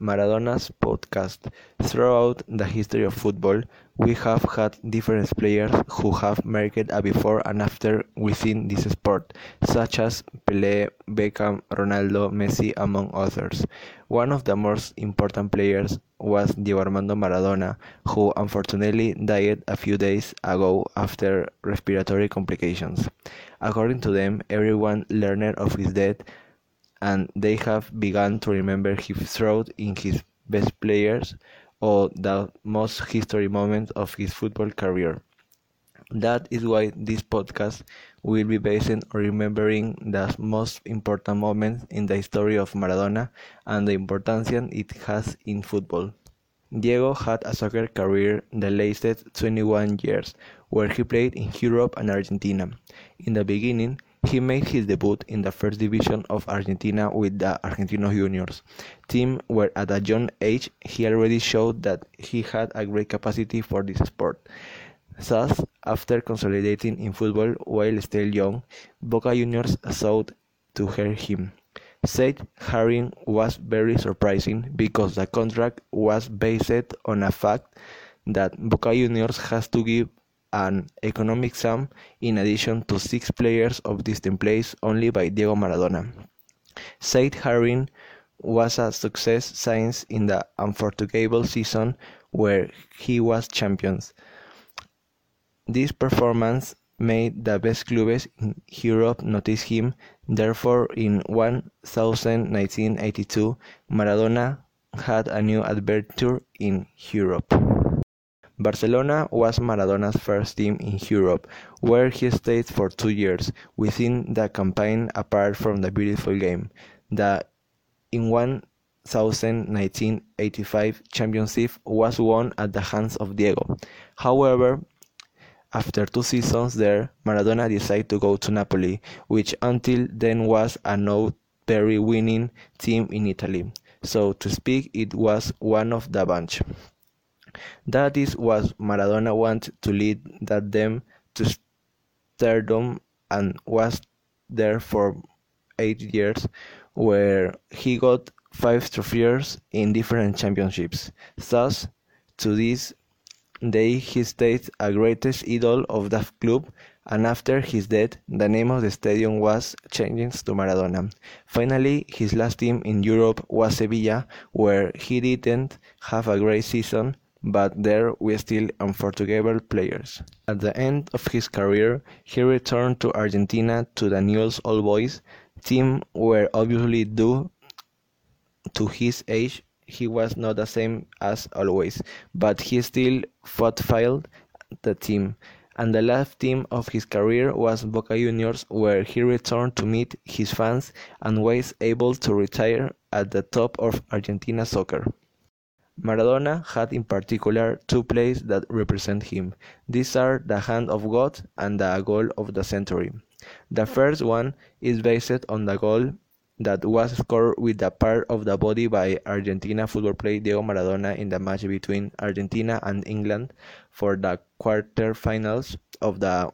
Maradona's podcast. Throughout the history of football, we have had different players who have marked a before and after within this sport, such as Pelé, Beckham, Ronaldo, Messi, among others. One of the most important players was Diego Armando Maradona, who unfortunately died a few days ago after respiratory complications. According to them, everyone learned of his death and they have begun to remember his throughout in his best players or the most history moments of his football career. That is why this podcast will be based on remembering the most important moments in the history of Maradona and the importance it has in football. Diego had a soccer career that lasted 21 years, where he played in Europe and Argentina. In the beginning, he made his debut in the first division of Argentina with the Argentinos Juniors team where at a young age he already showed that he had a great capacity for this sport. Thus, after consolidating in football while still young, Boca Juniors sought to hire him. Said hiring was very surprising because the contract was based on a fact that Boca Juniors has to give an economic sum in addition to six players of distant place only by Diego Maradona. Said hiring was a success since in the unforgettable season where he was champions. This performance made the best clubs in Europe notice him. Therefore, in 1982, Maradona had a new adventure in Europe. Barcelona was Maradona's first team in Europe, where he stayed for two years. Within the campaign, apart from the beautiful game, the in 1985 championship was won at the hands of Diego. However, after two seasons there, Maradona decided to go to Napoli, which until then was a not very winning team in Italy. So to speak, it was one of the bunch. That is what Maradona wanted to lead that them to stardom and was there for eight years, where he got five trophies in different championships. Thus, to this day he stayed a greatest idol of that club and after his death the name of the stadium was changed to Maradona. Finally, his last team in Europe was Sevilla where he didn't have a great season but there were still unforgettable players. At the end of his career, he returned to Argentina to the Newell's Old Boys team where obviously due to his age he was not the same as always, but he still fulfilled the team. And the last team of his career was Boca Juniors, where he returned to meet his fans and was able to retire at the top of Argentina soccer. Maradona had in particular two plays that represent him. These are the hand of God and the goal of the century. The first one is based on the goal that was scored with the part of the body by Argentina football player Diego Maradona in the match between Argentina and England for the quarterfinals of the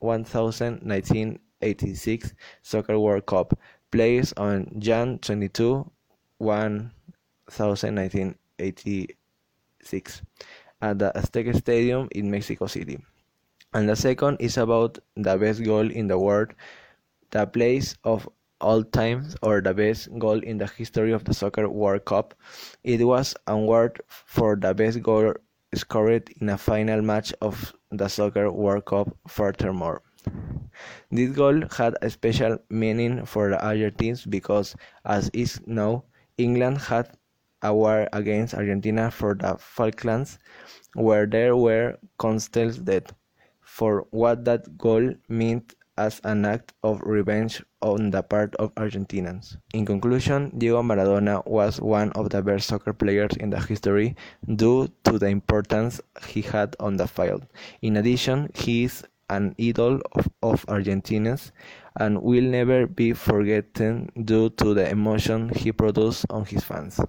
1986 Soccer World Cup, played on Jan 22, 1 1986 at the Azteca Stadium in Mexico City. And the second is about the best goal in the world, the place of all times or the best goal in the history of the Soccer World Cup. It was awarded for the best goal scored in a final match of the Soccer World Cup furthermore. This goal had a special meaning for the Argentines because, as is known, England had a war against Argentina for the Falklands, where there were deaths, for what that goal meant as an act of revenge on the part of Argentinians. In conclusion, Diego Maradona was one of the best soccer players in the history due to the importance he had on the field. In addition, he is an idol of, of Argentinians and will never be forgotten due to the emotion he produced on his fans.